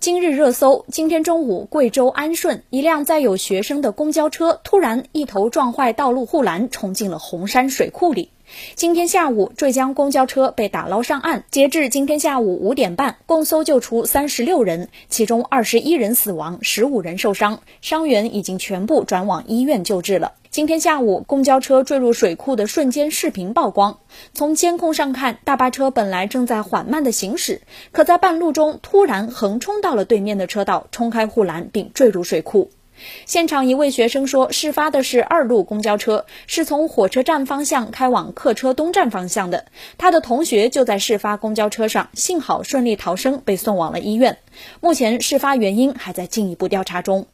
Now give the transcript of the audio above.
今日热搜：今天中午，贵州安顺一辆载有学生的公交车突然一头撞坏道路护栏，冲进了洪山水库里。今天下午，坠江公交车被打捞上岸。截至今天下午五点半，共搜救出三十六人，其中二十一人死亡，十五人受伤，伤员已经全部转往医院救治了。今天下午，公交车坠入水库的瞬间视频曝光。从监控上看，大巴车本来正在缓慢的行驶，可在半路中突然横冲到了对面的车道，冲开护栏并坠入水库。现场一位学生说，事发的是二路公交车，是从火车站方向开往客车东站方向的。他的同学就在事发公交车上，幸好顺利逃生，被送往了医院。目前，事发原因还在进一步调查中。